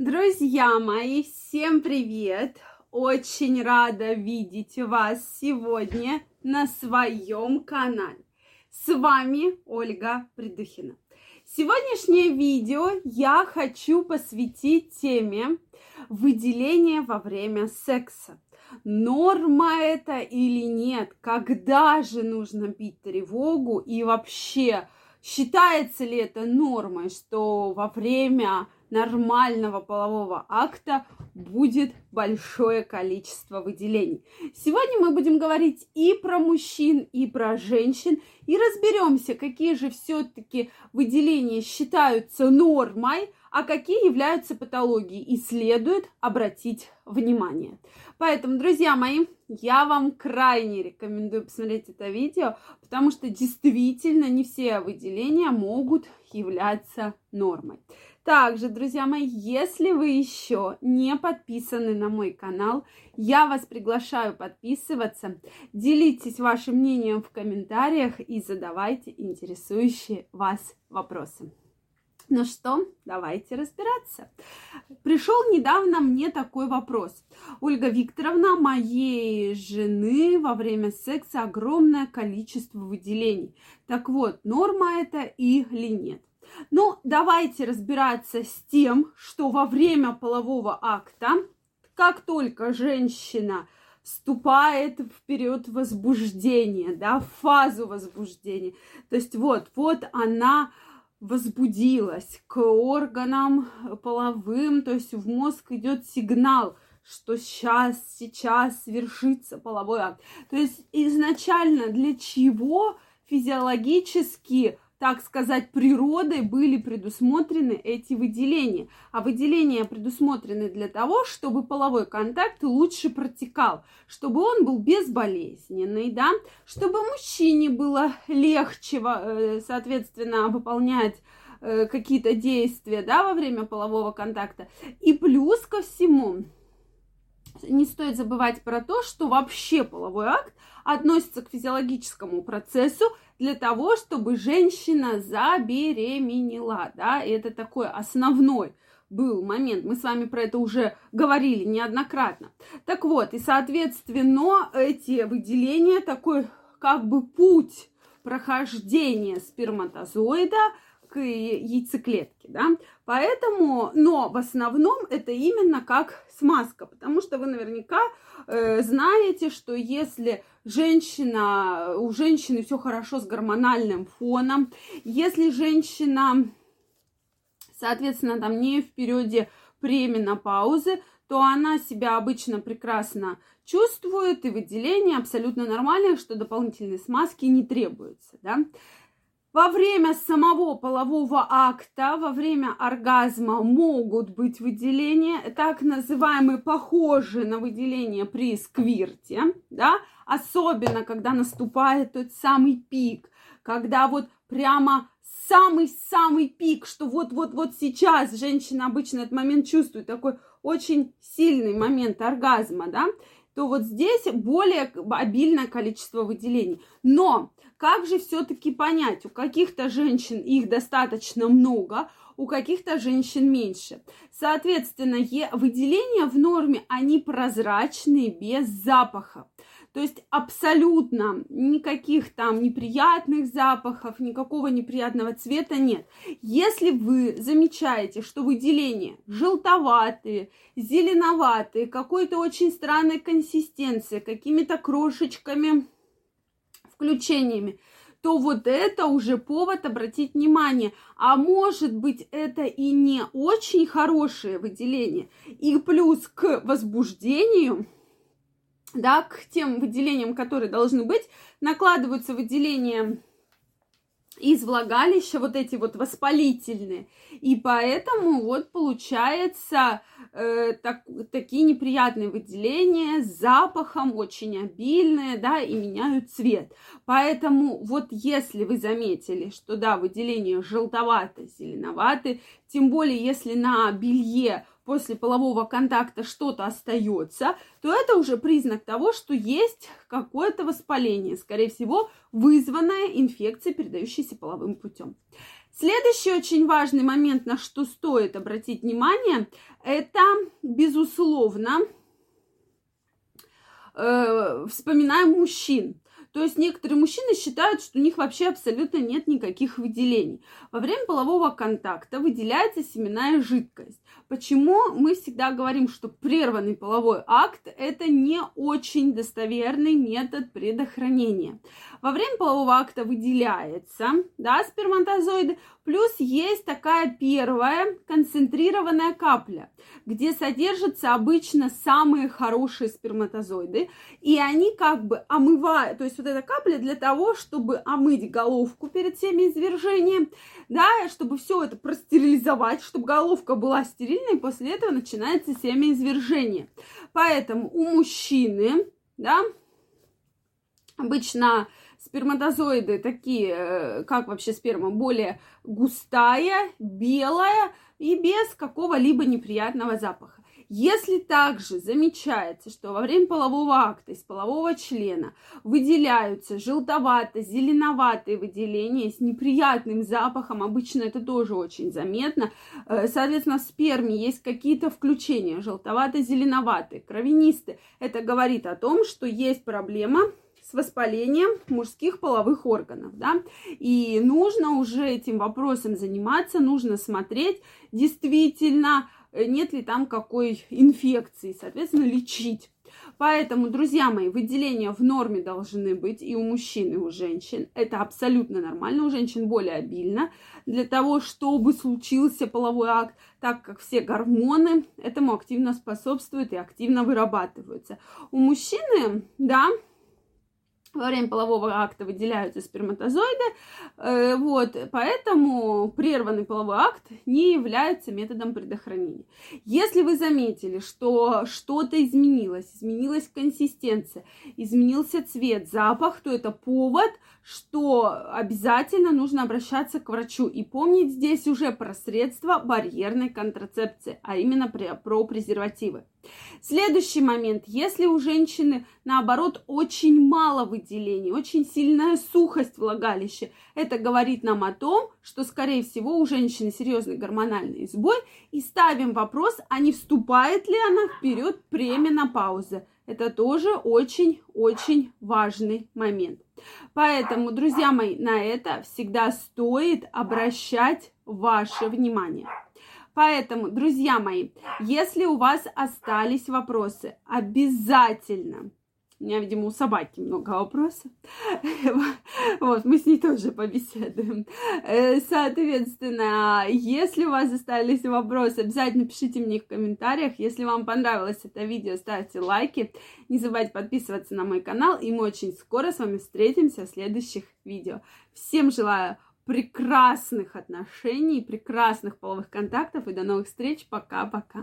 Друзья мои, всем привет! Очень рада видеть вас сегодня на своем канале. С вами Ольга Придухина. Сегодняшнее видео я хочу посвятить теме выделения во время секса. Норма это или нет? Когда же нужно бить тревогу? И вообще, считается ли это нормой, что во время нормального полового акта будет большое количество выделений. Сегодня мы будем говорить и про мужчин, и про женщин, и разберемся, какие же все-таки выделения считаются нормой, а какие являются патологией, и следует обратить внимание. Поэтому, друзья мои, я вам крайне рекомендую посмотреть это видео, потому что действительно не все выделения могут являться нормой. Также, друзья мои, если вы еще не подписаны на мой канал, я вас приглашаю подписываться. Делитесь вашим мнением в комментариях и задавайте интересующие вас вопросы. Ну что, давайте разбираться. Пришел недавно мне такой вопрос. Ольга Викторовна, моей жены во время секса огромное количество выделений. Так вот, норма это или нет? Ну, давайте разбираться с тем, что во время полового акта, как только женщина вступает в период возбуждения, да, в фазу возбуждения, то есть вот, вот она возбудилась к органам половым, то есть в мозг идет сигнал, что сейчас, сейчас свершится половой акт. То есть изначально для чего физиологически так сказать, природой были предусмотрены эти выделения. А выделения предусмотрены для того, чтобы половой контакт лучше протекал, чтобы он был безболезненный, да, чтобы мужчине было легче, э, соответственно, выполнять э, какие-то действия, да, во время полового контакта. И плюс ко всему, не стоит забывать про то, что вообще половой акт относится к физиологическому процессу для того, чтобы женщина забеременела, да, и это такой основной был момент. Мы с вами про это уже говорили неоднократно. Так вот, и, соответственно, эти выделения, такой как бы путь прохождения сперматозоида к яйцеклетке, да, поэтому, но в основном это именно как смазка, потому что вы наверняка э, знаете, что если женщина, у женщины все хорошо с гормональным фоном, если женщина, соответственно, там не в периоде пременопаузы, то она себя обычно прекрасно чувствует, и выделение абсолютно нормальное, что дополнительной смазки не требуется, да. Во время самого полового акта, во время оргазма могут быть выделения, так называемые, похожие на выделение при сквирте, да, особенно когда наступает тот самый пик, когда вот прямо самый-самый пик, что вот-вот-вот сейчас женщина обычно этот момент чувствует, такой очень сильный момент оргазма, да, то вот здесь более обильное количество выделений. Но как же все-таки понять, у каких-то женщин их достаточно много, у каких-то женщин меньше. Соответственно, выделения в норме, они прозрачные, без запаха. То есть абсолютно никаких там неприятных запахов, никакого неприятного цвета нет. Если вы замечаете, что выделения желтоватые, зеленоватые, какой-то очень странной консистенции, какими-то крошечками включениями, то вот это уже повод обратить внимание. А может быть, это и не очень хорошее выделение. И плюс к возбуждению, да, к тем выделениям, которые должны быть, накладываются выделения из влагалища, вот эти вот воспалительные. И поэтому вот получается э, так, такие неприятные выделения с запахом, очень обильные, да, и меняют цвет. Поэтому вот если вы заметили, что да, выделения желтоватые, зеленоватые, тем более если на белье после полового контакта что-то остается, то это уже признак того, что есть какое-то воспаление, скорее всего, вызванное инфекцией, передающейся половым путем. Следующий очень важный момент, на что стоит обратить внимание, это, безусловно, э, вспоминаем мужчин. То есть некоторые мужчины считают, что у них вообще абсолютно нет никаких выделений. Во время полового контакта выделяется семенная жидкость. Почему мы всегда говорим, что прерванный половой акт – это не очень достоверный метод предохранения. Во время полового акта выделяется да, сперматозоиды, плюс есть такая первая концентрированная капля, где содержатся обычно самые хорошие сперматозоиды, и они как бы омывают, то есть вот эта капля для того, чтобы омыть головку перед семяизвержением, да, чтобы все это простерилизовать, чтобы головка была стерильной, и после этого начинается семяизвержение. Поэтому у мужчины, да, обычно сперматозоиды такие, э, как вообще сперма, более густая, белая и без какого-либо неприятного запаха. Если также замечается, что во время полового акта из полового члена выделяются желтовато-зеленоватые выделения с неприятным запахом, обычно это тоже очень заметно, э, соответственно, в сперме есть какие-то включения желтовато-зеленоватые, кровянистые, это говорит о том, что есть проблема с воспалением мужских половых органов, да, и нужно уже этим вопросом заниматься, нужно смотреть действительно, э, нет ли там какой инфекции, соответственно, лечить. Поэтому, друзья мои, выделения в норме должны быть и у мужчин, и у женщин. Это абсолютно нормально. У женщин более обильно. Для того, чтобы случился половой акт, так как все гормоны этому активно способствуют и активно вырабатываются. У мужчины, да, во время полового акта выделяются сперматозоиды, э, вот, поэтому прерванный половой акт не является методом предохранения. Если вы заметили, что что-то изменилось, изменилась консистенция, изменился цвет, запах, то это повод, что обязательно нужно обращаться к врачу и помнить здесь уже про средства барьерной контрацепции, а именно про презервативы. Следующий момент. Если у женщины, наоборот, очень мало выделений, очень сильная сухость влагалища, это говорит нам о том, что, скорее всего, у женщины серьезный гормональный сбой. И ставим вопрос, а не вступает ли она вперед пременопауза. Это тоже очень-очень важный момент. Поэтому, друзья мои, на это всегда стоит обращать ваше внимание. Поэтому, друзья мои, если у вас остались вопросы, обязательно у меня, видимо, у собаки много вопросов. Вот, мы с ней тоже побеседуем. Э, соответственно, если у вас остались вопросы, обязательно пишите мне в комментариях. Если вам понравилось это видео, ставьте лайки. Не забывайте подписываться на мой канал. И мы очень скоро с вами встретимся в следующих видео. Всем желаю прекрасных отношений, прекрасных половых контактов и до новых встреч. Пока-пока.